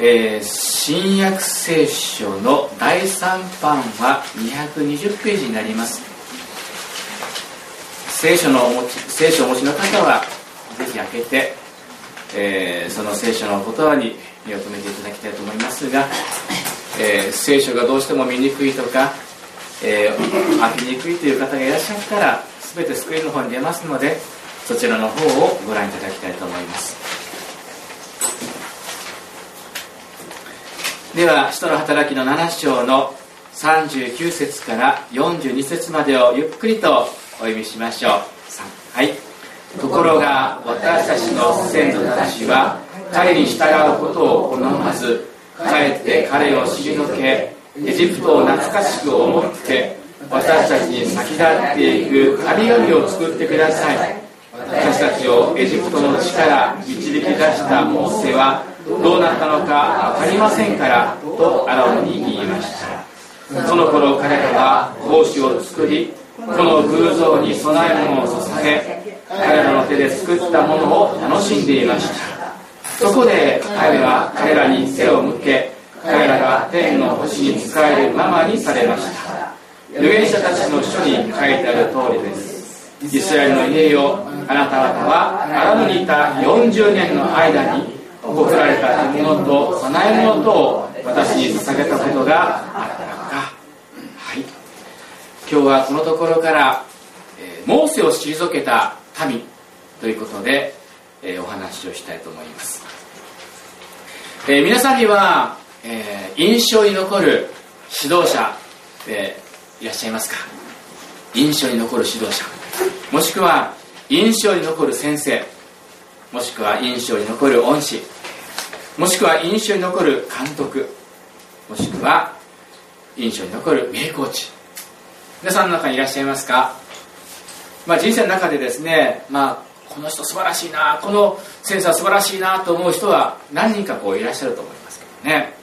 えー、新約聖書の第3版は220ページになります。聖書のお持ち聖書をお持ちの方はぜひ開けて、えー、その聖書の言葉に目を留めていただきたいと思いますが、えー、聖書がどうしても見にくいとか、えー、開けにくいという方がいらっしゃったら全てスクリーンの方に出ますのでそちらの方をご覧いただきたいと思います。では使徒の働きの7章の39節から42節までをゆっくりとお読みしましょう。はい。ところが私たちの先祖たちは彼に従うことを好まずかえって彼を退けエジプトを懐かしく思って私たちに先立っていく神々を作ってください。私たちをエジプトの地から導き出したモーセはどうなったのか分かりませんからとアロンに言いました。その頃彼らは格子を作りこの偶像に供え物を捧げ彼らの手で作ったものを楽しんでいました。そこで彼は彼らに背を向け彼らが天の星に仕えるままにされました。預言者たちの書に書いてある通りです。イスラエルの家よあなた方はアラムにいた40年の間に贈られたものと供え物とを私に捧げたことがあったのか。はい。今日はこのところから、えー、モーセを退けた民ということで、えー、お話をしたいと思います、えー、皆さんには、え印象に残る指導者、えいらっしゃいますか？印象に残る指導者。もしくは印象に残る先生。もしくは印象に残る恩師。もしくは印象に残る監督。もしくは印象に残る名コーチ。皆さんの中にいらっしゃいますか、まあ、人生の中でですね、まあ、この人素晴らしいなこの先生は素晴らしいなと思う人は何人かこういらっしゃると思いますけどね。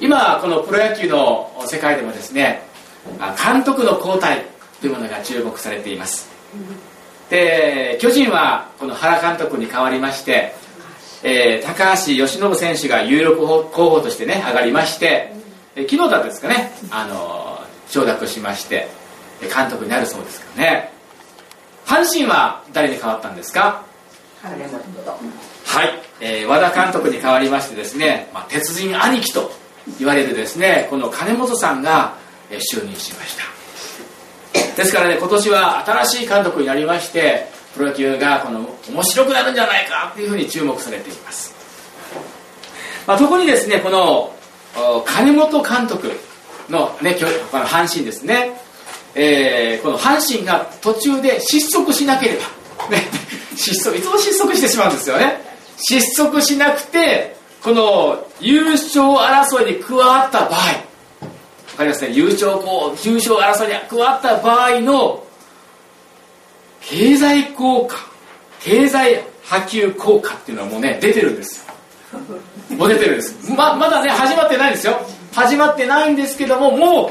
今このプロ野球の世界でもですね監督の交代というものが注目されています。で巨人はこの原監督に代わりましてえー、高橋由伸選手が有力候補としてね上がりまして、えー、昨日だったですかね、あのー、承諾しまして監督になるそうですけどね。阪神は誰に変わったんですか？はい、えー、和田監督に代わりましてですね、まあ、鉄人兄貴と言われるですねこの金本さんが、えー、就任しました。ですからね今年は新しい監督になりましてプロ野球がこの面白くなるんじゃないかというふうに注目されています、まあ、特にですねこの金本監督の,、ね、この阪神ですね、えー、この阪神が途中で失速しなければ、ね、失速いつも失速してしまうんですよね。失速しなくてこの優勝争いに加わった場合。わかりますね？優勝こう優勝争いに加わった場合の経済効果経済波及効果っていうのはもうね出てるんですもう出てるんです。ままだね始まってないんですよ。始まってないんですけどももう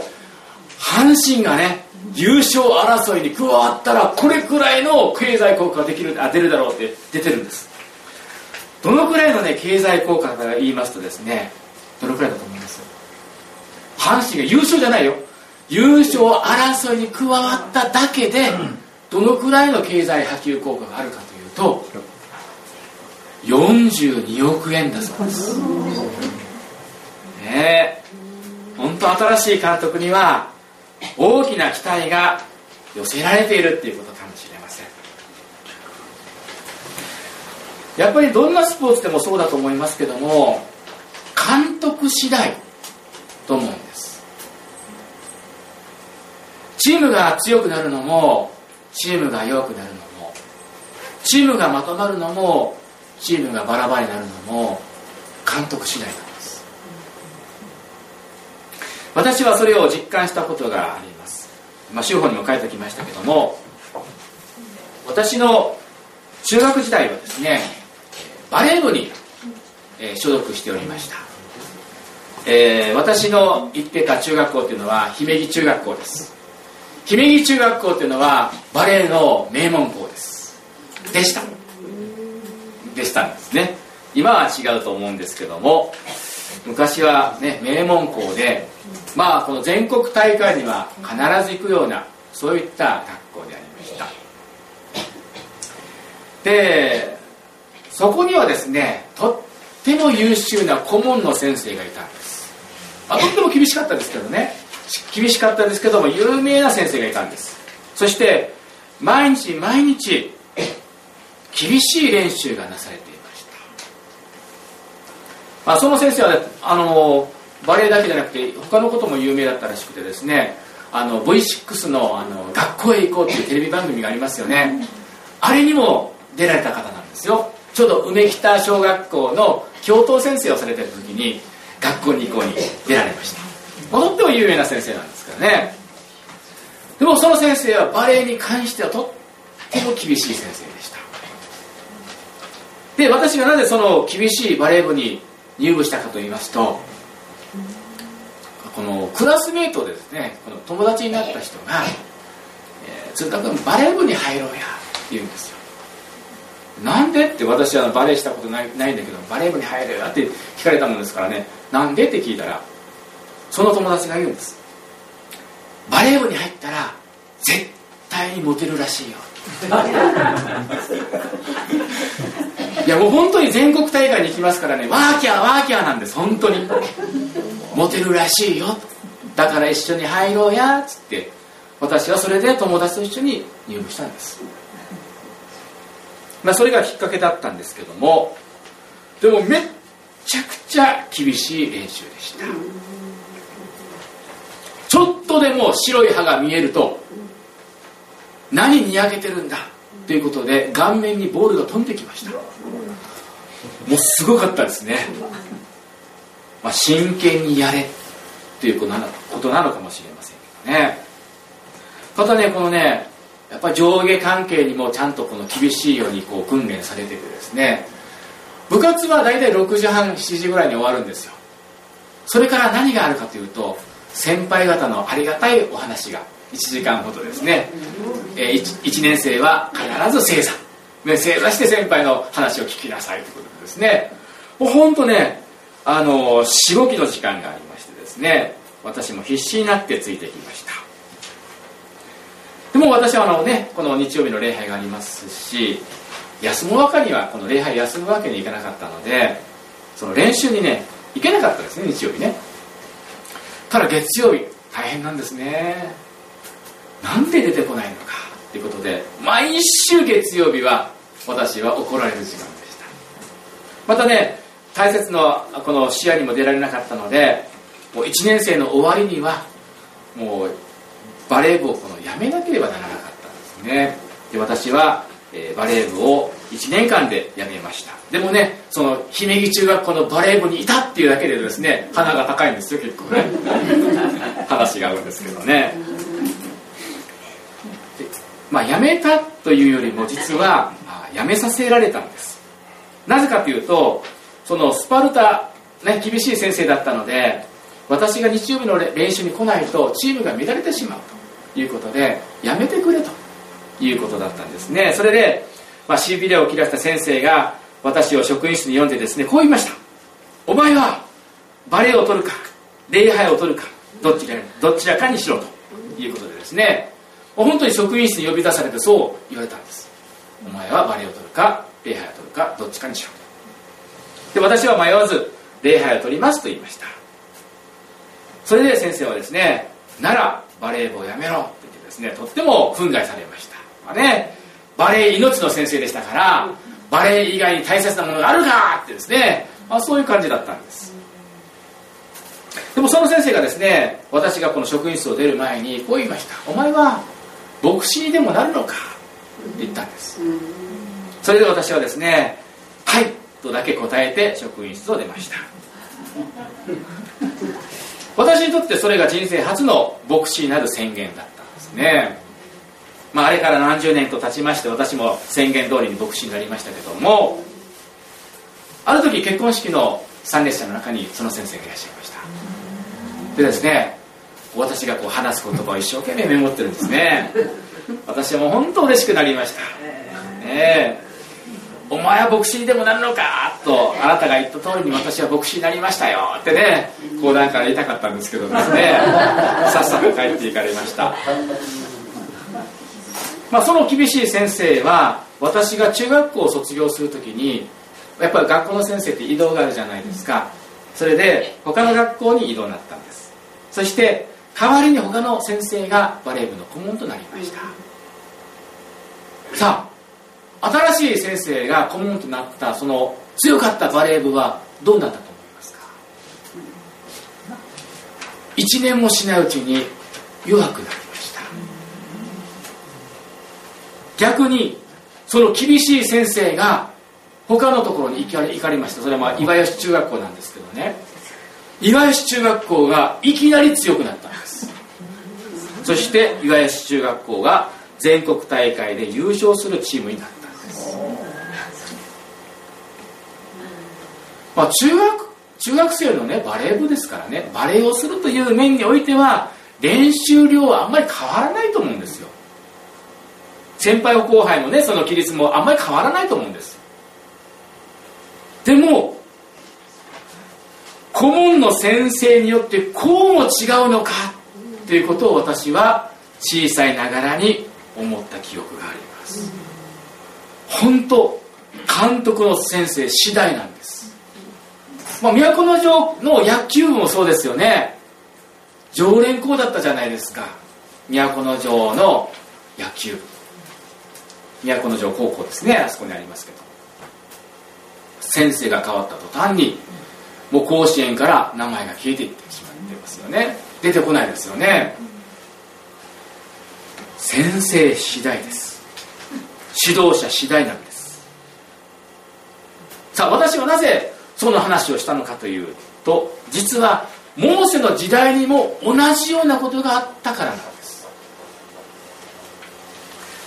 阪神がね優勝争いに加わったらこれくらいの経済効果ができるあ出るだろうって出てるんです。どのくらいのね経済効果か言いますとですねどのくらいだと思います？阪神が優勝じゃないよ。優勝争いに加わっただけで、うんどのくらいの経済波及効果があるかというと42億円だそうです。ねえ。本当新しい監督には大きな期待が寄せられているっていうことかもしれません。やっぱりどんなスポーツでもそうだと思いますけども監督次第と思うんです。チームが強くなるのもチームが弱くなるのもチームがまとまるのもチームがバラバラになるのも監督次第なんです。私はそれを実感したことがあります、まあ、州法にも書いてきましたけども私の中学時代はですねバレー部に、え所属しておりました、えー、私の行ってた中学校っていうのは姫木中学校です。姫木中学校っていうのはバレエの名門校です。でした。でしたんですね。今は違うと思うんですけども昔はね名門校でまあこの全国大会には必ず行くようなそういった学校でありました。でそこにはですねとっても優秀な顧問の先生がいたんです、あ、とっても厳しかったですけどね。厳しかったんですけども有名な先生がいたんです。そして毎日毎日厳しい練習がなされていました、まあ、その先生は、ねあのバレエだけじゃなくて他のことも有名だったらしくてですねあの V6 のあの学校へ行こうっていうテレビ番組がありますよね。あれにも出られた方なんですよ。ちょうど梅北小学校の教頭先生をされてる時に学校に行こうに出られました。とっても有名な先生なんですけどね。でもその先生はバレエに関してはとっても厳しい先生でした。で私がなぜその厳しいバレー部に入部したかと言いますとこのクラスメートですねこの友達になった人が「えー、鶴田君バレー部に入ろうや」って言うんですよなんで？って私はバレーしたことないないんだけどバレー部に入れよって聞かれたものですからねなんで？って聞いたらその友達が言うんです。バレー部に入ったら絶対にモテるらしいよ。いやもう本当に全国大会に行きますからねワーキャーワーキャーなんです本当に。モテるらしいよ。だから一緒に入ろうやっつって。私はそれで友達と一緒に入部したんです。まあそれがきっかけだったんですけどもでもめっちゃくちゃ厳しい練習でした。ちょっとでも白い歯が見えると何にやけてるんだということで顔面にボールが飛んできました。もうすごかったですね、まあ、真剣にやれということなのかもしれませんけどね。またねこのねやっぱり上下関係にもちゃんとこの厳しいようにこう訓練されててですね。部活は大体6時半7時ぐらいに終わるんですよ。それから何があるかというと先輩方のありがたいお話が1時間ほどですね、えー、1, 1, 年生は必ず正座、ね、正座して先輩の話を聞きなさいということですね。もう本当ねあのしごきの時間がありましてですね私も必死になってついてきました。でも私はあのねこの日曜日の礼拝がありますし休むわけにはこの礼拝休むわけにいかなかったのでその練習にね行けなかったですね日曜日ね。ただ月曜日大変なんですね。なんで出てこないのか。ということで毎週月曜日は私は怒られる時間でした。またね大切なこの試合にも出られなかったのでもう1年生の終わりにはもうバレー部をこのやめなければならなかったんですね。で私は、えー、バレー部を1年間で辞めました。でもねその姫木中学校のバレー部にいたっていうだけでですね鼻が高いんですよ結構ね。話が合うんですけどね。まあ辞めたというよりも実は辞めさせられたんです。なぜかというとそのスパルタ、ね、厳しい先生だったので私が日曜日の練習に来ないとチームが乱れてしまうということでやめてくれと。いうことだったんですね。それでまあ、C ビデオを切らした先生が私を職員室に読んでですねこう言いました。お前はバレエを取るか礼拝を取るかどっちらどちらかにしろということでですね。本当に職員室に呼び出されてそう言われたんです。お前はバレエを取るか礼拝を取るかどっちかにしろで私は迷わず礼拝を取りますと言いました。それで先生はですねならバレー部をやめろと言ってですねとっても憤慨されました、ね、バレエ命の先生でしたからバレエ以外に大切なものがあるかってですね、まあ、そういう感じだったんです。でもその先生がですね私がこの職員室を出る前にこう言いました。お前は牧師にでもなるのか？って言ったんです。それで私はですねはいとだけ答えて職員室を出ました。私にとってそれが人生初の牧師になる宣言だったんですね。まあ、あれから何十年と経ちまして私も宣言通りに牧師になりましたけどもある時結婚式の参列者の中にその先生がいらっしゃいました。でですね私がこう話す言葉を一生懸命メモってるんですね。私はもう本当嬉しくなりました。ねお前は牧師にでもなるのかとあなたが言った通りに私は牧師になりましたよ。ってね講談から言いたかったんですけどですねさっさと帰っていかれました。まあその厳しい先生は私が中学校を卒業するときにやっぱり学校の先生って移動があるじゃないですか。それで他の学校に移動になったんです。そして代わりに他の先生がバレー部の顧問となりました。さあ新しい先生が顧問となったその強かったバレー部はどうなったと思いますか？1年もしないうちに弱くなりました逆にその厳しい先生が他のところに行かれ行かれました。それは岩吉中学校なんですけどね。岩吉中学校がいきなり強くなったんです。そして岩吉中学校が全国大会で優勝するチームになったんです。まあ中学中学生のねバレー部ですからねバレーをするという面においては練習量はあんまり変わらないと思うんですよ。先輩後輩のねその規律もあんまり変わらないと思うんです。でも顧問の先生によってこうも違うのかということを私は小さいながらに思った記憶があります。本当監督の先生次第なんです、まあ、都城の野球部もそうですよね。常連校だったじゃないですか。都城の野球部。都城高校ですねあそこにありますけど。先生が変わった途端にもう甲子園から名前が消えていってしまってますよね。出てこないですよね。先生次第です。指導者次第なんです。さあ私はなぜその話をしたのかというと実はモーセの時代にも同じようなことがあったからなんです。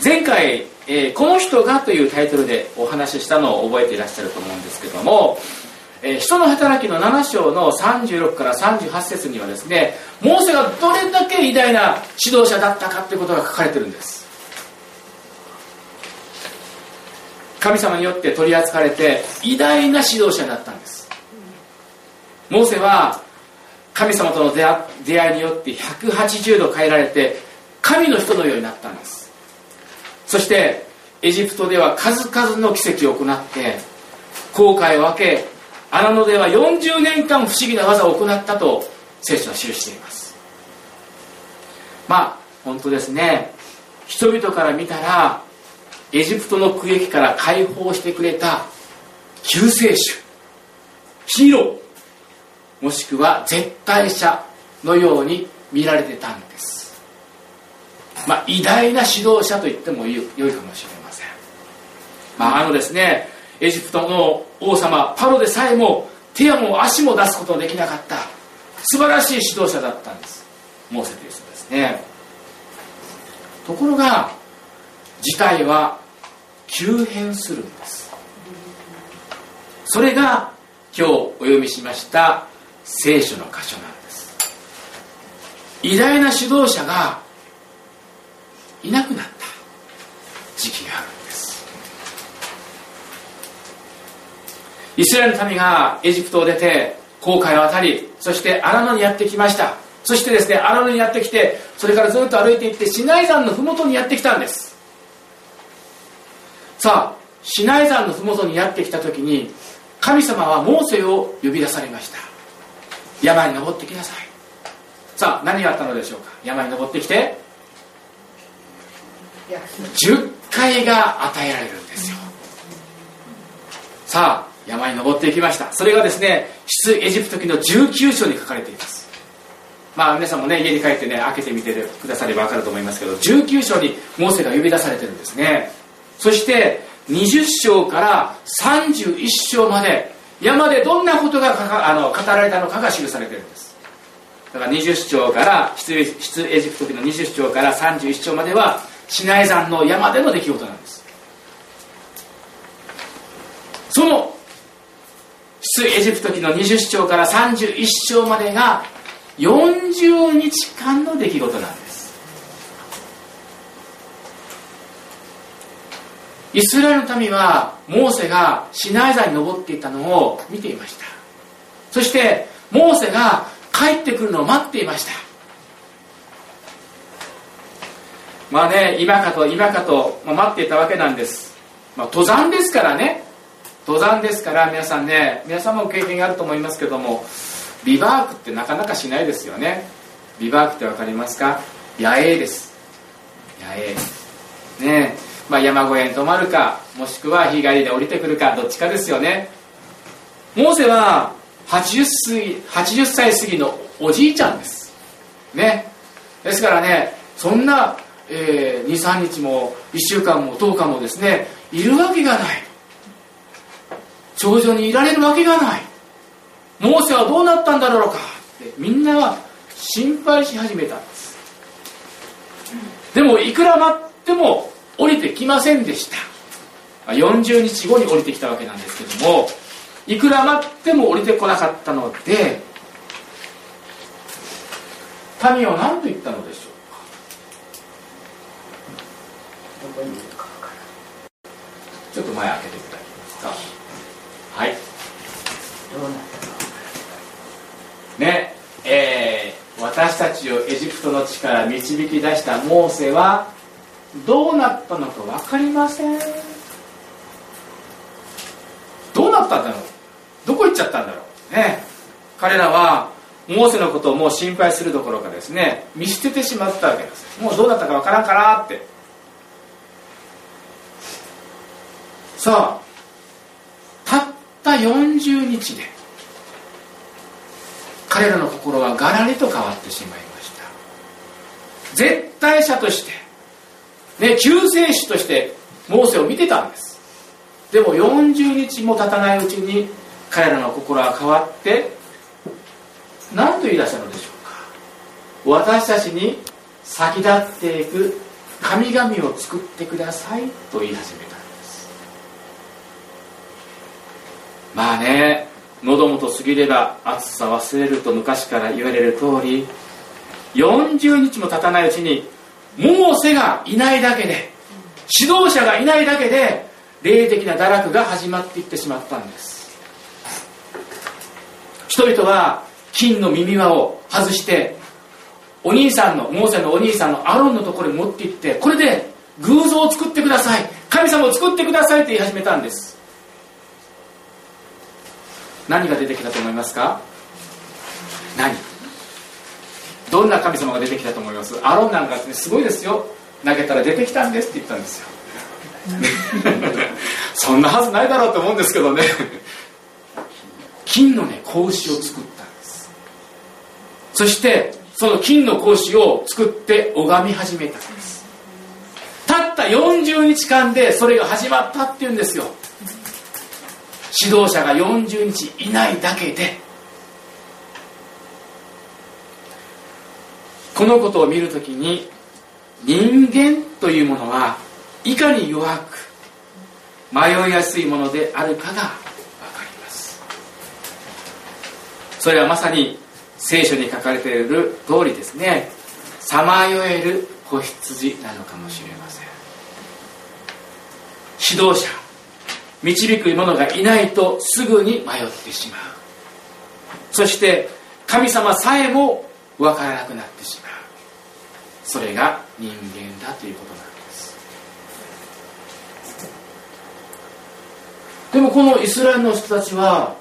前回えー、この人がというタイトルでお話ししたのを覚えていらっしゃると思うんですけども、えー、人の働きの7章の36から38節にはですねモーセがどれだけ偉大な指導者だったかということが書かれてるんです。神様によって取り扱われて偉大な指導者だったんです。モーセは神様との出会いによって180度変えられて神の人のようになったんです。そしてエジプトでは数々の奇跡を行って航海を分け荒野では40年間不思議な技を行ったと聖書は記しています。まあ本当ですね。人々から見たらエジプトの区域から解放してくれた救世主ヒーローもしくは絶対者のように見られてたんです。まあ、偉大な指導者と言ってもよいかもしれません、まあ、あのですねエジプトの王様パロでさえも手やも足も出すことのできなかった素晴らしい指導者だったんです。モーセという人ですね。ところが事態は急変するんです。それが今日お読みしました聖書の箇所なんです。偉大な指導者がいなくなった時期があるんです。イスラエルの民がエジプトを出て航海を渡りそして荒野にやってきました。そしてですね荒野にやってきてそれからずっと歩いていってシナイ山の麓にやってきたんです。さあシナイ山の麓にやってきた時に神様はモーセを呼び出されました。山に登ってきなさい。さあ何があったのでしょうか。山に登ってきて10回が与えられるんですよ。さあ山に登っていきました。それがですね出エジプト記の19章に書かれています。まあ皆さんもね家に帰ってね開けてみてくだされば分かると思いますけど19章にモーセが呼び出されてるんですね。そして20章から31章まで山でどんなことがあの語られたのかが記されてるんです。だから20章から出エジプト記の20章から31章まではシナイ山の山での出来事なんです。その出エジプト記の20章から31章までが40日間の出来事なんです。イスラエルの民はモーセがシナイ山に登っていたのを見ていました。そしてモーセが帰ってくるのを待っていました。まあね今かと今かと待っていたわけなんです、まあ、登山ですからね。登山ですから皆さんね皆さんも経験があると思いますけどもビバークってなかなかしないですよね。ビバークって分かりますか？野営です。野営。ねまあ、山小屋に泊まるかもしくは日帰りで降りてくるかどっちかですよね。モーセは 80, 歳80歳過ぎのおじいちゃんです。ね。ですからねそんな、えー、23日も1週間も10日もですねいるわけがない。頂上にいられるわけがない。モーセはどうなったんだろうか。ってみんなは心配し始めたんです。でもいくら待っても降りてきませんでした。40日後に降りてきたわけなんですけどもいくら待っても降りてこなかったので民は何と言ったのでしょう。かちょっと前開けてい。ただけますかはい。ねえー、私たちをエジプトの地から導き出したモーセはどうなったのか分かりません。どうなったんだろう。どこ行っちゃったんだろう。ね。彼らはモーセのことをもう心配するどころかですね。見捨ててしまったわけです。もうどうなったか分からんかなって。さあたった40日で彼らの心はガラリと変わってしまいました。絶対者としてね、救世主としてモーセを見てたんです。でも40日も経たないうちに彼らの心は変わって何と言い出したのでしょうか。私たちに先立っていく神々を作ってくださいと言い始めたんですまあね喉元過ぎれば暑さ忘れると昔から言われる通り40日も経たないうちにモーセがいないだけで指導者がいないだけで霊的な堕落が始まっていってしまったんです。人々は金の耳輪を外してお兄さんのモーセのお兄さんのアロンのところに持って行ってこれで偶像を作ってください。神様を作ってくださいって言い始めたんです。何が出てきたと思いますか？何？どんな神様が出てきたと思います？アロンなんかすごいですよ。投げたら出てきたんですって言ったんですよ。そんなはずないだろうと思うんですけどね。金のね格子を作ったんです。そしてその金の格子を作って拝み始めたんです。たった40日間でそれが始まったっていうんですよ。指導者が40日いないだけでこのことを見るときに人間というものはいかに弱く迷いやすいものであるかが分かります。それはまさに聖書に書かれている通りですね。さまよえる子羊なのかもしれません。指導者導く者がいないとすぐに迷ってしまう。そして神様さえも分からなくなってしまう。それが人間だということなんです。でもこのイスラエルの人たちは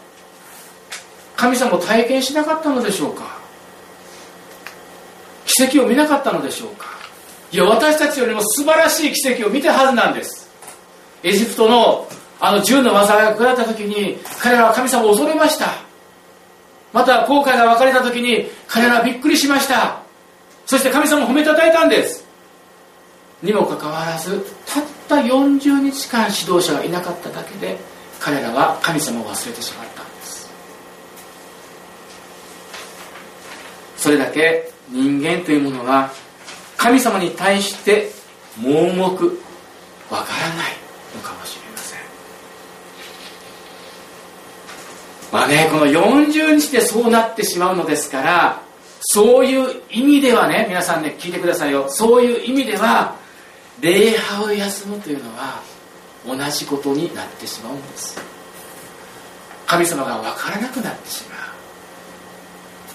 神様を体験しなかったのでしょうか？奇跡を見なかったのでしょうか？いや私たちよりも素晴らしい奇跡を見たはずなんです。エジプトのあの銃の災いが下った時に彼らは神様を恐れました。また後悔が分かれた時に彼らはびっくりしました。そして神様を褒めたたえたんです。にもかかわらずたった40日間指導者がいなかっただけで彼らは神様を忘れてしまったんです。それだけ人間というものは神様に対して盲目わからないのかもしれませんまあねこの40日でそうなってしまうのですからそういう意味ではね皆さんね聞いてくださいよ。そういう意味では礼拝を休むというのは同じことになってしまうんです。神様が分からなくなってしまう。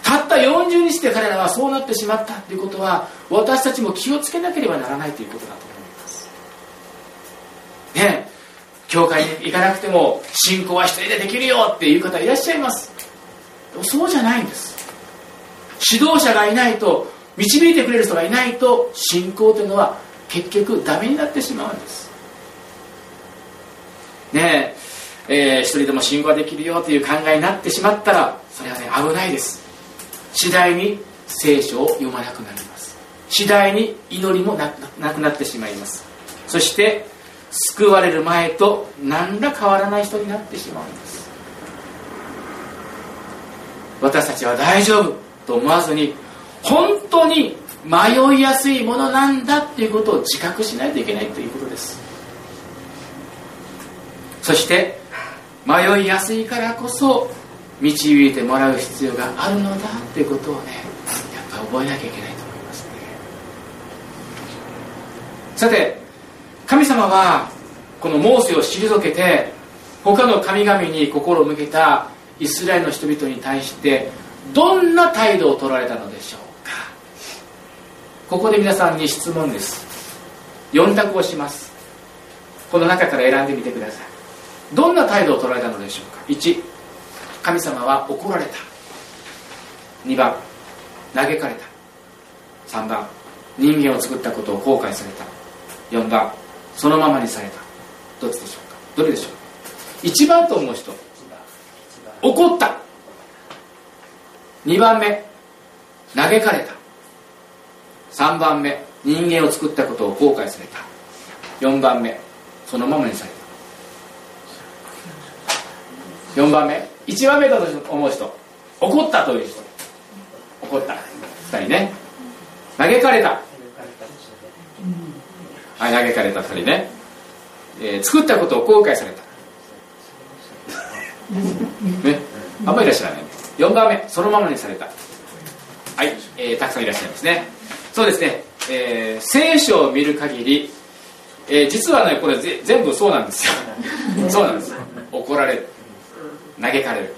たった40日で彼らはそうなってしまったということは私たちも気をつけなければならないということだと思います。ね。教会に行かなくても信仰は一人でできるよっていう方いらっしゃいます。でもそうじゃないんです。指導者がいないと導いてくれる人がいないと信仰というのは結局ダメになってしまうんです。ねええー、一人でも信仰ができるよという考えになってしまったらそれはね危ないです。次第に聖書を読まなくなります。次第に祈りもなくなってしまいます。そして救われる前と何ら変わらない人になってしまうんです。私たちは大丈夫と思わずに本当に迷いやすいものなんだっていうことを自覚しないといけないということです。そして迷いやすいからこそ導いてもらう必要があるのだっていうことをねやっぱ覚えなきゃいけないと思いますね。さて神様はこのモーセを退けて他の神々に心を向けたイスラエルの人々に対してどんな態度を取られたのでしょうか。ここで皆さんに質問です。4択をします。この中から選んでみてください。どんな態度を取られたのでしょうか。1神様は怒られた。2番嘆かれた。3番人間を作ったことを後悔された。4番そのままにされた。どっちでしょうか？どれでしょう？1番と思う人。怒った。2番目。嘆かれた。3番目。人間を作ったことを後悔された。4番目。そのままにされた。4番目。1番目だと思う人。怒ったという人。怒った。2人ね。嘆かれた。嘆かれた2人ね、えー、作ったことを後悔された。ね。あんまりいらっしゃらない。4番目そのままにされた。はい、えー、たくさんいらっしゃいますね。そうですね、えー、聖書を見る限り、えー、実はねこれぜ全部そうなんですよ。そうなんです。怒られる。嘆かれる。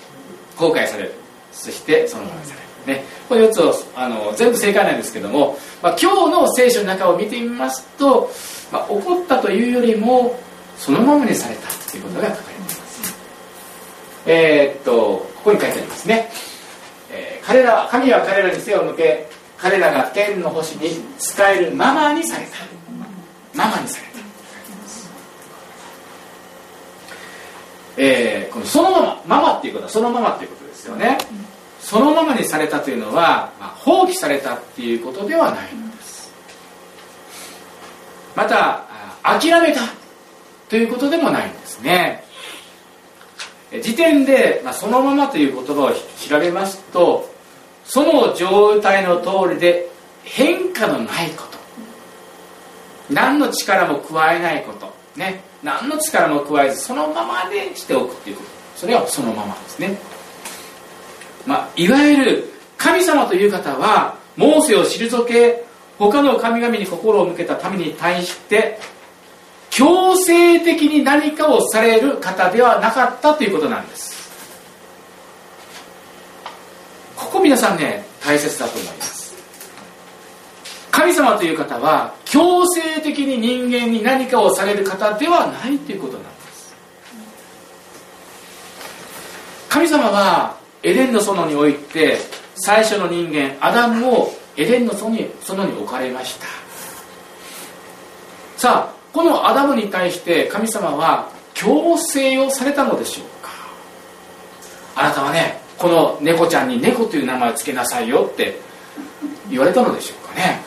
後悔される。そしてそのままにされる。ね、これ4つをあの全部正解なんですけども、まあ、今日の聖書の中を見てみますと、まあ、怒ったというよりもそのままにされたということが書かれています。えー、っとここに書いてありますね、えー、彼ら神は彼らに背を向け彼らが天の星に使えるままにされた。ままにされたえー、このそのままママっていうことはそのままっていうことですよね。そのままにされたというのは、まあ、放棄されたっていうことではない。のまた諦めたということでもないんですね。時点で、まあ、そのままという言葉を調べますとその状態の通りで変化のないこと。何の力も加えないこと。ね。何の力も加えずそのままでしておくっていうこと。それはそのままですね、まあ、いわゆる神様という方はモーセを退け他の神々に心を向けた民に対して強制的に何かをされる方ではなかったということなんです。ここ皆さんね大切だと思います。神様という方は強制的に人間に何かをされる方ではないということなんです。神様はエデンの園において最初の人間アダムをエデンの園に園に置かれました。さあこのアダムに対して神様は強制をされたのでしょうか？あなたはねこの猫ちゃんに猫という名前を付けなさいよって言われたのでしょうかね？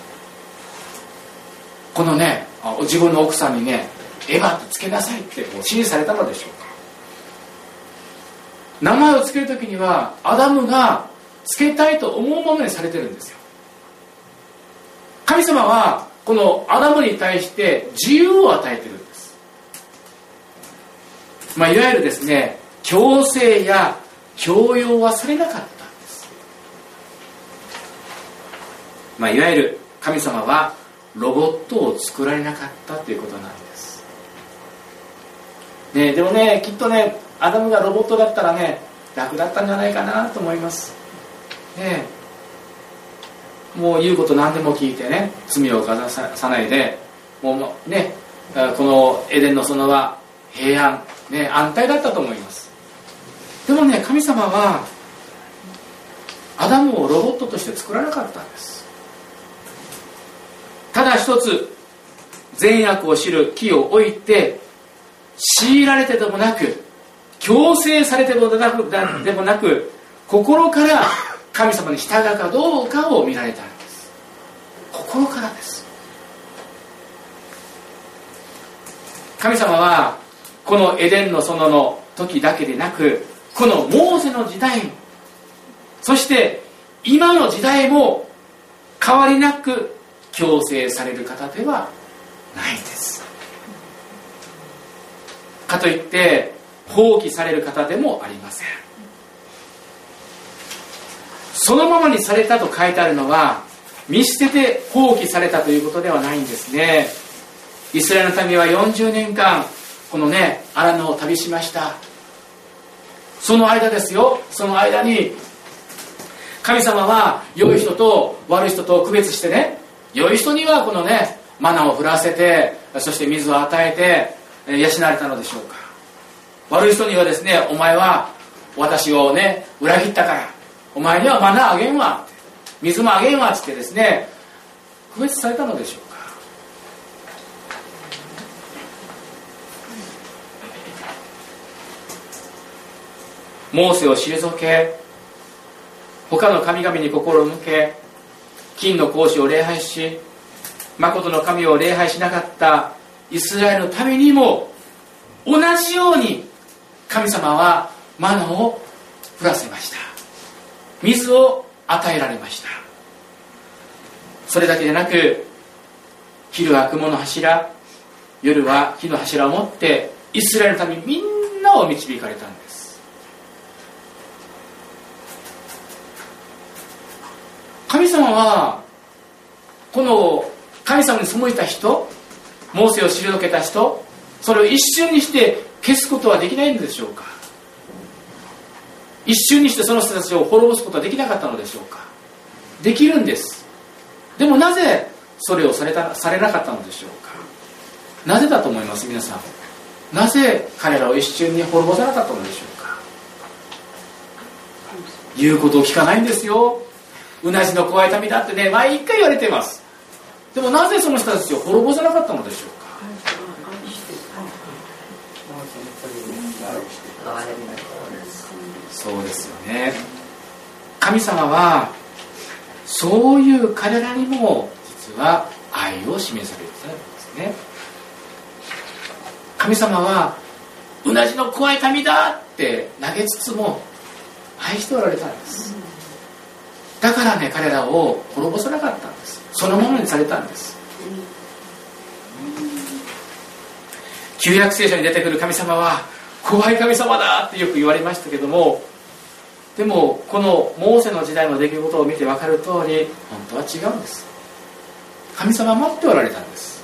このね自分の奥さんにねエヴァってつけなさいって指示されたのでしょうか？名前を付ける時にはアダムが付けたいと思うままにされてるんですよ。神様はこのアダムに対して自由を与えてるんです。まあいわゆるですね強制や強要はされなかったんです。まあいわゆる神様はロボットを作られなかったということなんです。ね、でもねきっとねアダムがロボットだったらね楽だったんじゃないかなと思います。ねもう言うこと何でも聞いてね罪を犯さないでもうねこのエデンの園は平安、ね、安泰だったと思います。でもね神様はアダムをロボットとして作らなかったんです。ただ一つ善悪を知る木を置いて強いられてでもなく強制されてでもなくでもなく心から神様に従うかどうかを見られたんです。心からです。神様はこのエデンの園の時だけでなくこのモーセの時代もそして今の時代も変わりなく強制される方ではないです。かといって放棄される方でもありません。そのままにされたと書いてあるのは見捨てて放棄されたということではないんですね。イスラエルの民は40年間このね荒野を旅しました。その間ですよ。その間に神様は良い人と悪い人と区別してね良い人にはこのねマナを降らせてそして水を与えて養われたのでしょうか。悪い人にはですねお前は私をね裏切ったから。お前にはマナーあげんわ。水もあげんわっつってですね区別されたのでしょうか。モーセを退け他の神々に心を向け金の格子を礼拝し誠の神を礼拝しなかったイスラエルのためにも同じように神様はマナを降らせました。水を与えられました。それだけでなく昼は雲の柱夜は火の柱を持ってイスラエルの民みんなを導かれたんです。神様はこの神様に背いた人モーセを退けた人それを一瞬にして消すことはできないんでしょうか。一瞬にしてその人たちを滅ぼすことはできなかったのでしょうか？できるんです。でもなぜそれをされたされなかったのでしょうか？なぜだと思います？皆さん。なぜ彼らを一瞬に滅ぼさなかったのでしょうか？言うことを聞かないんですよ。うなじの怖い民だってね毎回言われてます。でもなぜその人たちを滅ぼさなかったのでしょうか？そうですよね。神様はそういう彼らにも実は愛を示されてたんですね。神様はうなじの怖い民だって投げつつも愛しておられたんです。だからね彼らを滅ぼさなかったんです。そのものにされたんです。旧約聖書に出てくる神様は怖い神様だってよく言われましたけどもでもこのモーセの時代の出来事を見て分かる通り本当は違うんです。神様待っておられたんです。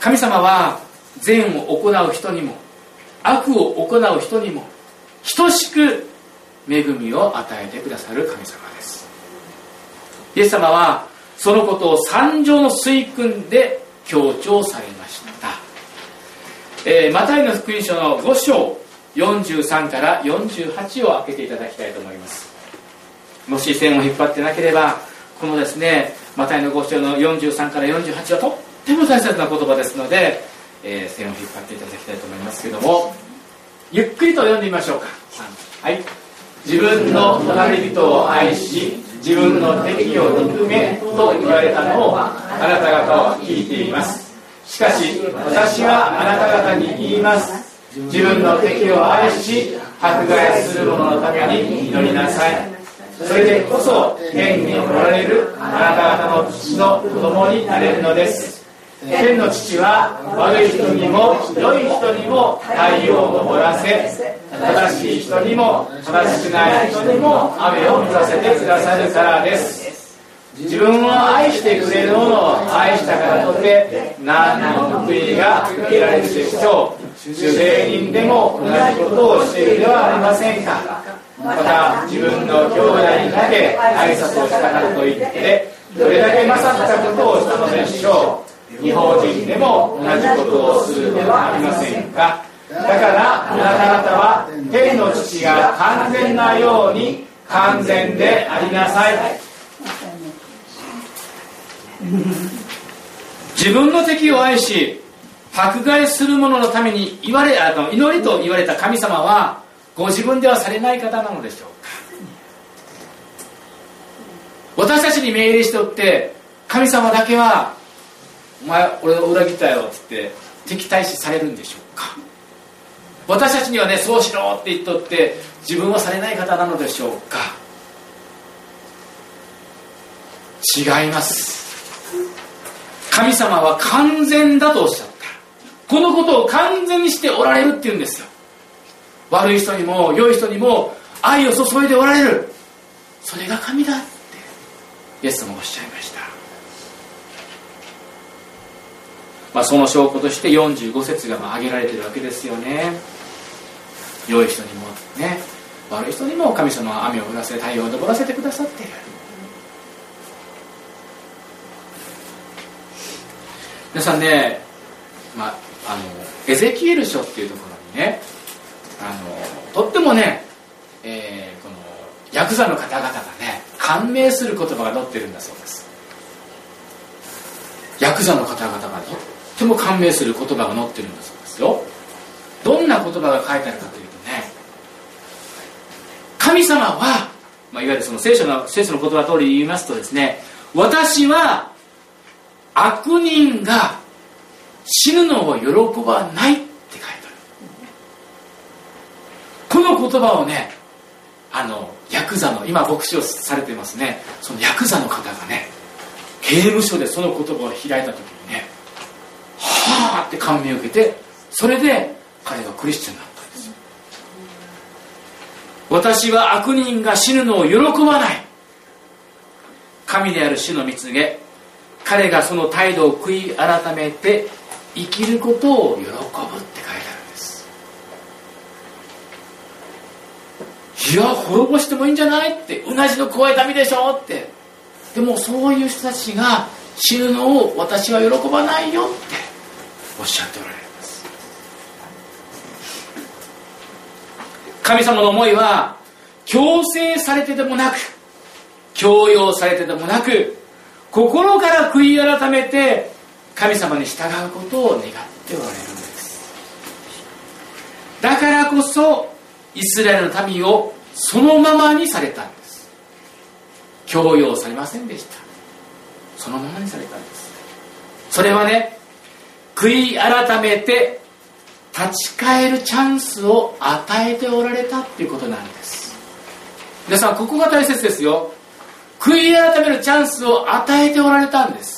神様は善を行う人にも悪を行う人にも等しく恵みを与えてくださる神様です。イエス様はそのことを三条の水訓で強調されました、えー、マタイの福音書の5章43から48を開けていただきたいと思います。もし線を引っ張ってなければこのですねマタイの5章の43から48はとっても大切な言葉ですので、えー、線を引っ張っていただきたいと思いますけどもゆっくりと読んでみましょうか。はい。自分の隣人を愛し自分の敵を憎めと言われたのをあなた方は聞いています。しかし私はあなた方に言います。自分の敵を愛し迫害する者のために祈りなさい。それでこそ天におられるあなた方の父の子供になれるのです。天の父は悪い人にも良い人にも太陽を昇らせ正しい人にも正しくない人にも雨を降らせてくださるからです。自分を愛してくれる者を愛したからとて何の報いが受けられるでしょう。主税人でも同じことをしているではありませんか？また自分の兄弟にだけ挨拶をしたからといってどれだけ勝ったことをしたのでしょう？違法人でも同じことをするではありませんか？だからあなた方は天の父が完全なように完全でありなさい。自分の敵を愛し迫害する者のために言われあの祈りと言われた神様はご自分ではされない方なのでしょうか。私たちに命令しておって神様だけは「お前俺を裏切ったよ」っつって敵対視されるんでしょうか。私たちにはねそうしろって言っとって自分はされない方なのでしょうか。違います。神様は完全だとおっしゃった。このことを完全にしておられるっていうんですよ。悪い人にも良い人にも愛を注いでおられる。それが神だって。イエス様おっしゃいました。まあ、その証拠として45節がまあ挙げられてるわけですよね。良い人にもね悪い人にも神様は雨を降らせ太陽を昇らせてくださっている。皆さんね、まあ、あのエゼキエル書っていうところにねあのとってもね、えー、このヤクザの方々がね感銘する言葉が載ってるんだそうです。ヤクザの方々がとっても感銘する言葉が載ってるんだそうですよ。どんな言葉が書いてあるかというとね神様は、まあ、いわゆるその聖書の聖書の言葉通り言いますとですね私は悪人が死ぬのを喜ばないって書いてある。この言葉をねあのヤクザの今牧師をされてますね。そのヤクザの方がね刑務所でその言葉を開いた時にねはあって感銘を受けてそれで彼がクリスチャンになったんです。私は悪人が死ぬのを喜ばない。神である主の蜜げ。彼がその態度を悔い改めて生きることを喜ぶって書いてあるんです。いや滅ぼしてもいいんじゃないってうなじの怖い民でしょって。でもそういう人たちが死ぬのを私は喜ばないよっておっしゃっておられます。神様の思いは強制されてでもなく強要されてでもなく心から悔い改めて神様に従うことを願っておられるんです。だからこそイスラエルの民をそのままにされたんです。強要されませんでした。そのままにされたんです。それはね悔い改めて立ち返るチャンスを与えておられたっていうことなんです。皆さんここが大切ですよ。悔い改めるチャンスを与えておられたんです。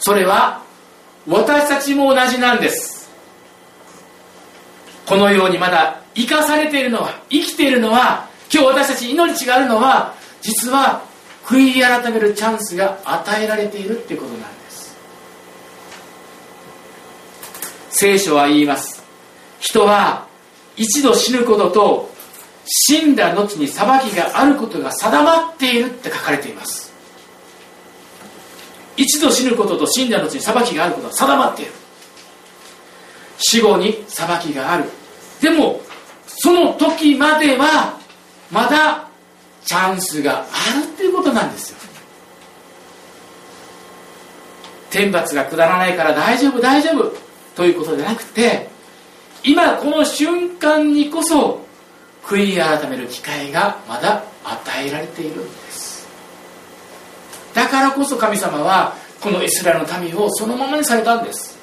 それは私たちも同じなんです。このようにまだ生かされているのは生きているのは今日私たち命があるのは実は悔い改めるチャンスが与えられているっていうことなんです。聖書は言います。人は一度死ぬことと死んだ後に裁きがあることが定まっているって書かれています。一度死ぬことと死んだ後に裁きがあることが定まっている。死後に裁きがある。でもその時まではまだチャンスがあるっていうことなんですよ。天罰が下らないから大丈夫大丈夫ということじゃなくて今この瞬間にこそ悔い改める機会がまだ与えられている。んですだからこそ神様はこのイスラエルの民をそのままにされたんです。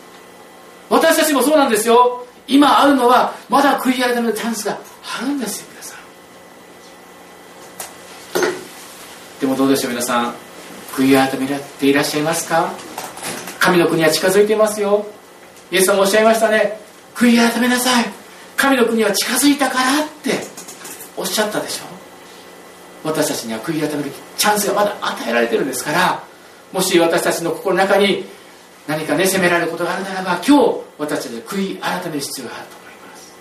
私たちもそうなんですよ。今あるのはまだ悔い改めるチャンスがあるんですよ皆さん。でもどうでしょう皆さん。悔い改めていらっしゃいますか？神の国は近づいていますよ。イエス様おっしゃいましたね。悔い改めなさい。神の国は近づいたからっておっしゃったでしょ私たちには悔い改めるチャンスがまだ与えられてるんですからもし私たちの心の中に何かね責められることがあるならば今日私たちは悔い改める必要があると思います。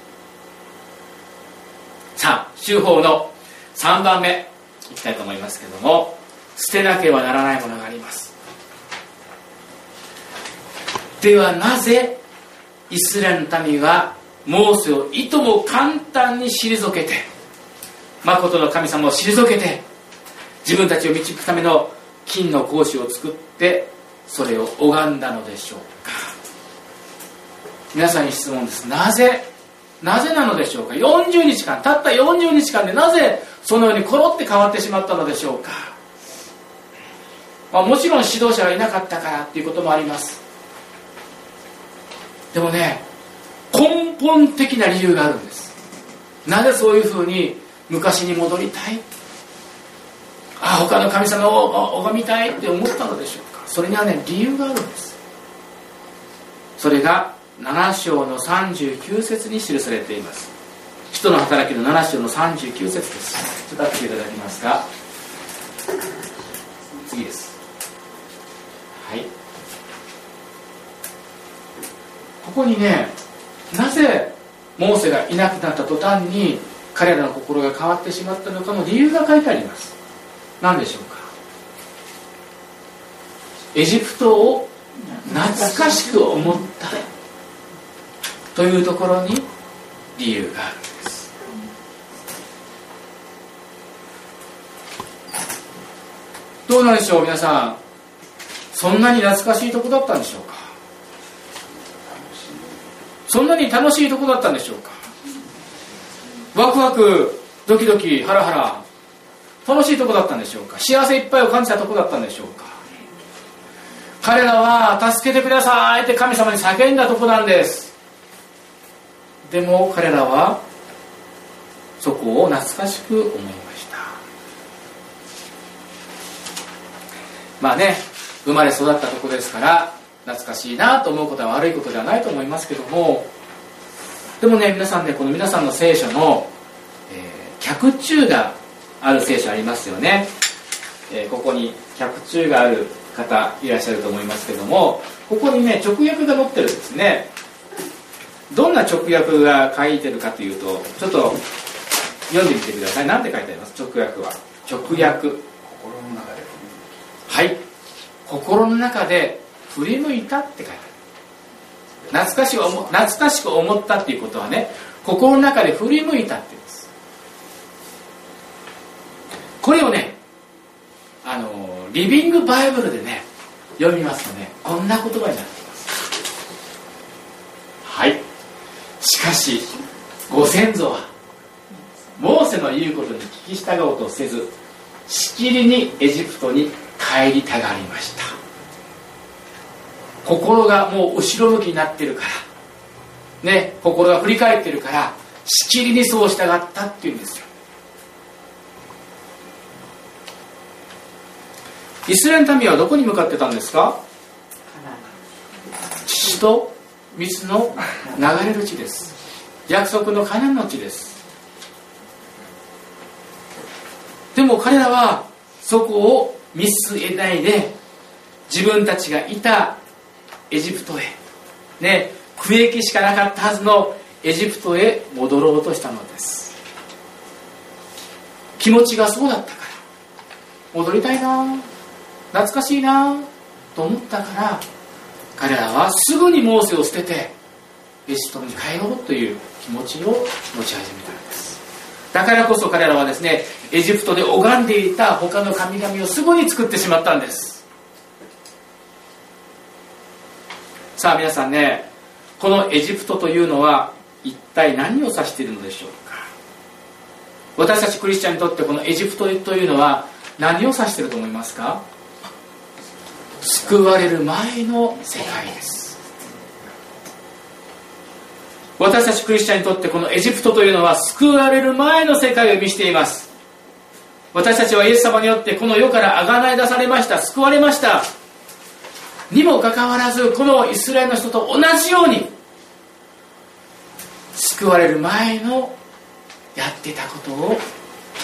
さあ修法の3番目いきたいと思いますけども捨てなければならないものがあります。ではなぜイスラエルの民はモーセをいとも簡単に退けて誠の神様を退けて自分たちを導くための金の格子を作ってそれを拝んだのでしょうか。皆さんに質問です。なぜなぜなのでしょうか。40日間たった40日間でなぜそのようにコロって変わってしまったのでしょうか、まあ、もちろん指導者がいなかったからっていうこともあります。でもね根本的な理由があるんです。なぜそういうふうに昔に戻りたい。あ他の神様を拝みたい。って思ったのでしょうか。それにはね理由があるんです。それが7章の39節に記されています。人の働きの7章の39節です。ちょっと開けていただけますか次です。はい。ここにねなぜモーセがいなくなった途端に彼らの心が変わってしまったのかの理由が書いてあります。何でしょうか？エジプトを懐かしく思ったというところに理由があるんです。どうなんでしょう？皆さんそんなに懐かしいとこだったんでしょうか？そんなに楽しいとこだったんでしょうか？ワクワクドキドキハラハラ。楽しいとこだったんでしょうか？幸せいっぱいを感じたとこだったんでしょうか？彼らは助けてくださいって神様に叫んだとこなんです。でも彼らはそこを懐かしく思いました。まあね生まれ育ったとこですから懐かしいなと思うことは悪いことではないと思いますけどもでもね皆さんねこの皆さんの聖書の、えー、脚中がある聖書ありますよね、えー、ここに脚中がある方いらっしゃると思いますけどもここにね直訳が載ってるんですね。どんな直訳が書いてるかというとちょっと読んでみてください。何て書いてあります？直訳は。直訳。心の中ではい。心の中で振り向いたって書いてある懐かしく懐かしく思ったっていうことはね心の中で振り向いたっていうんです。これをねあのリビングバイブルでね読みますとねこんな言葉になっています。はい。しかしご先祖はモーセの言うことに聞き従おうとせずしきりにエジプトに帰りたがりました。心がもう後ろ向きになってるから。ね心が振り返ってるからしきりにそう従ったっていうんですよ。イスラエル民はどこに向かってたんですか？血と水の流れる地です。約束のカナンの地です。でも彼らはそこを見据えないで自分たちがいたエジプトへ。ね区域しかなかったはずのエジプトへ戻ろうとしたのです。気持ちがそうだったから。戻りたいな。懐かしいな。と思ったから彼らはすぐにモーセを捨ててエジプトに帰ろうという気持ちを持ち始めたんです。だからこそ彼らはですねエジプトで拝んでいた他の神々をすぐに作ってしまったんです。さあ皆さんねこのエジプトというのは一体何を指しているのでしょうか？私たちクリスチャンにとってこのエジプトというのは何を指していると思いますか？救われる前の世界です。私たちクリスチャンにとってこのエジプトというのは救われる前の世界を見しています。私たちはイエス様によってこの世からあがない出されました。救われました。にもかかわらずこのイスラエルの人と同じように救われる前のやってたことを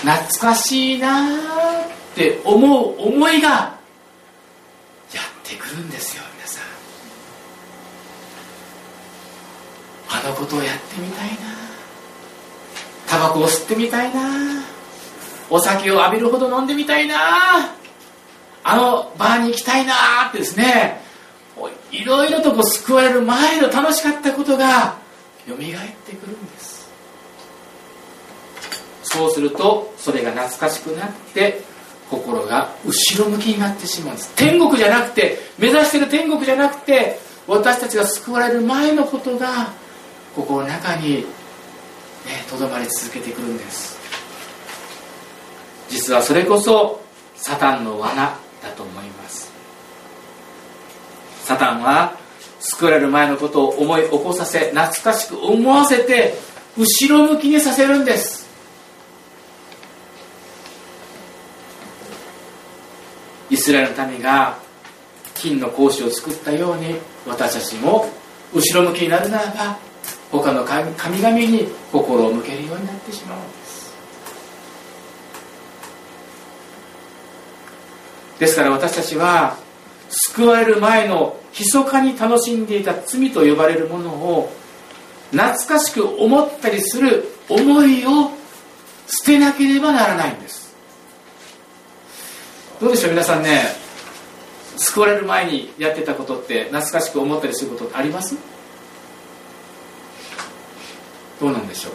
懐かしいなって思う思いがやってくるんですよ皆さん。あのことをやってみたいな。タバコを吸ってみたいな。お酒を浴びるほど飲んでみたいな。あのバーに行きたいなってですねいろいろとこう救われる前の楽しかったことがよみがえってくるんです。そうするとそれが懐かしくなって心が後ろ向きになってしまうんです。天国じゃなくて目指してる天国じゃなくて私たちが救われる前のことが心の中にとど、まり続けてくるんです。実はそれこそサタンの罠だと思います。サタンは救われる前のことを思い起こさせ懐かしく思わせて後ろ向きにさせるんです。イスラエルの民が金の格子を作ったように私たちも後ろ向きになるならば他の神々に心を向けるようになってしまう。ですから私たちは救われる前の密かに楽しんでいた罪と呼ばれるものを懐かしく思ったりする思いを捨てなければならないんです。どうでしょう皆さんね救われる前にやってたことって懐かしく思ったりすることってあります？どうなんでしょ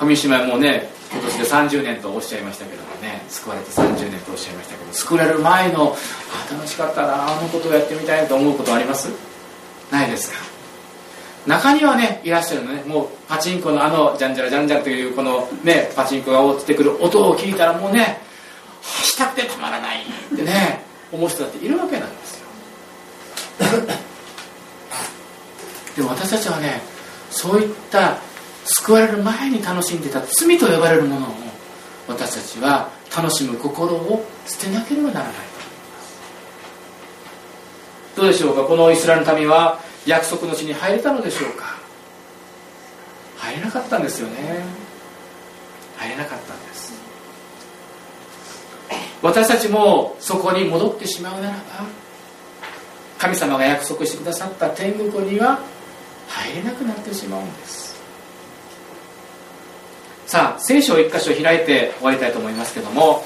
う？上島もね今年で30年とおっしゃいましたけどもね救われて30年とおっしゃいましたけど救われる前のあ楽しかったなあのことをやってみたいと思うことあります？ないですか？中にはねいらっしゃるのねもうパチンコのあのじゃんじゃらじゃんじゃらというこのねパチンコが落ちてくる音を聞いたらもうねしたくてたまらないってね思う人だっているわけなんですよ。でも私たちはねそういった救われる前に楽しんでた罪と呼ばれるものを私たちは楽しむ心を捨てなければならない。と思いますどうでしょうか？このイスラエルの民は約束の地に入れたのでしょうか？入れなかったんですよね。入れなかったんです。私たちもそこに戻ってしまうならば神様が約束してくださった天国には入れなくなってしまうんです。さあ聖書を一箇所開いて終わりたいと思いますけども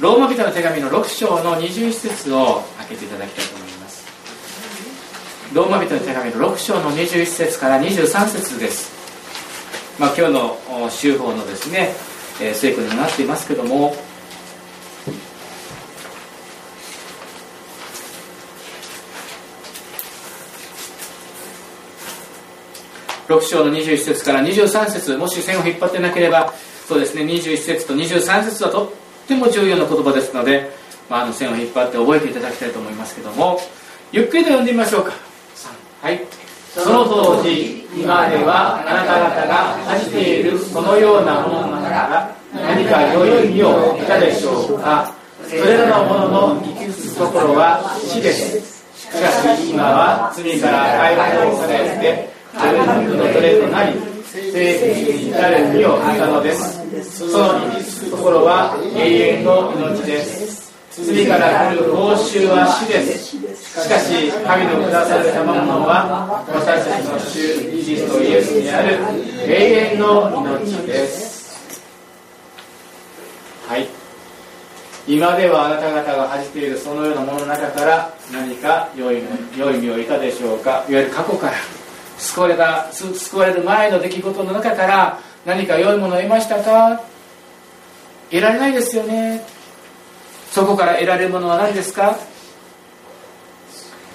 ローマ人の手紙の6章の21節を開けていただきたいと思います。ローマ人の手紙の6章の21節から23節です。まあ今日の週報のですね、えー、聖句になっていますけども6章の21節から23節もし線を引っ張ってなければそうですね21節と23節はとっても重要な言葉ですので、まあ、あの線を引っ張って覚えていただきたいと思いますけどもゆっくりと読んでみましょうか。はい。その当時今ではあなた方が恥じているそのようなものなら何か良い意味を得たでしょうか。それらのものの行き着くところは死です。しかし今は罪から解放されて自分の奴隷となり聖域に至る身を得たのですその行き着くところは永遠の命です罪から来る報酬は死ですしかし神のくださる賜物は私たちの主イジスとイエスにある永遠の命ですはい。今ではあなた方が恥じているそのようなものの中から何か良い良い身を得たでしょうか。いわゆる過去から。救われた救われる前の出来事の中から何か良いものを得ましたか？得られないですよね。そこから得られるものは何ですか？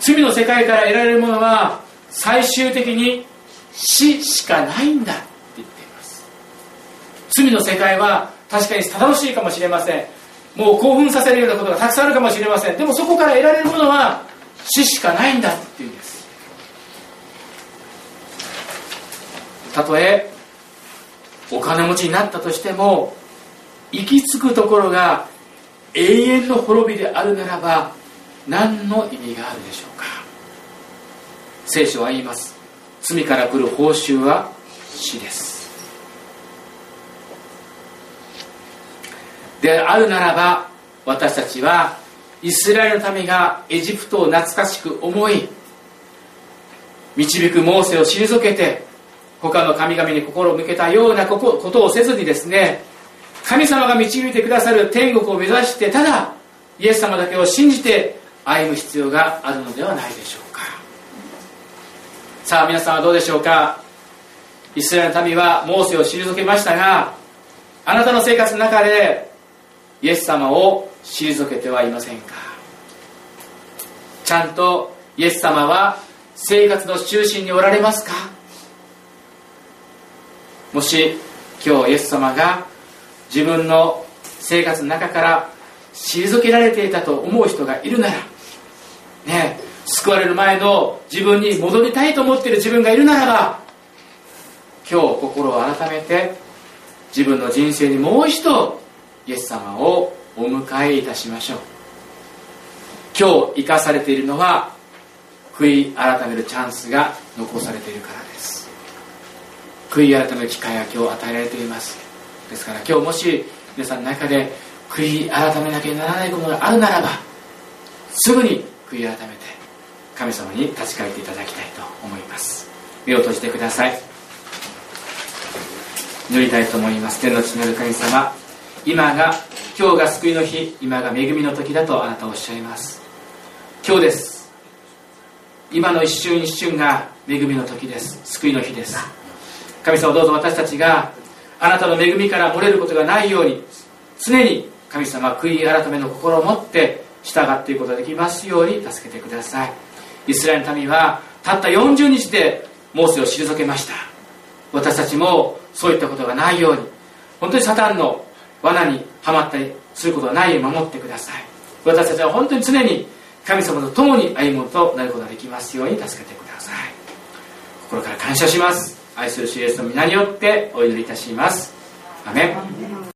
罪の世界から得られるものは最終的に死しかないんだって言っています。罪の世界は確かに楽しいかもしれません。もう興奮させるようなことがたくさんあるかもしれません。でもそこから得られるものは死しかないんだっていうんです。たとえお金持ちになったとしても行き着くところが永遠の滅びであるならば何の意味があるでしょうか？聖書は言います。罪から来る報酬は死です。であるならば私たちはイスラエルの民がエジプトを懐かしく思い導くモーセを退けて他の神々に心を向けたようなことをせずにですね神様が導いてくださる天国を目指してただイエス様だけを信じて歩む必要があるのではないでしょうか。さあ皆さんはどうでしょうか。イスラエルの民はモーセを退けましたがあなたの生活の中でイエス様を退けてはいませんか。ちゃんとイエス様は生活の中心におられますか。もし今日イエス様が自分の生活の中から退けられていたと思う人がいるならね救われる前の自分に戻りたいと思っている自分がいるならば今日心を改めて自分の人生にもう一度イエス様をお迎えいたしましょう。今日生かされているのは悔い改めるチャンスが残されているからです。悔い改める機会が今日与えられています。ですから今日もし皆さんの中で悔い改めなきゃならないことがあるならばすぐに悔い改めて神様に立ち返っていただきたいと思います。目を閉じてください。祈りたいと思います。天の地にある神様今が今日が救いの日今が恵みの時だとあなたおっしゃいます。今日です。今の一瞬一瞬が恵みの時です。救いの日です。神様どうぞ私たちがあなたの恵みから漏れることがないように常に神様悔い改めの心を持って従っていくことができますように助けてください。イスラエルの民はたった40日でモーセを退けました。私たちもそういったことがないように。本当にサタンの罠にはまったりすることがないように守ってください。私たちは本当に常に神様と共に歩むとなることができますように助けてください。心から感謝します。愛する主イエスの皆によってお祈りいたします。アメン。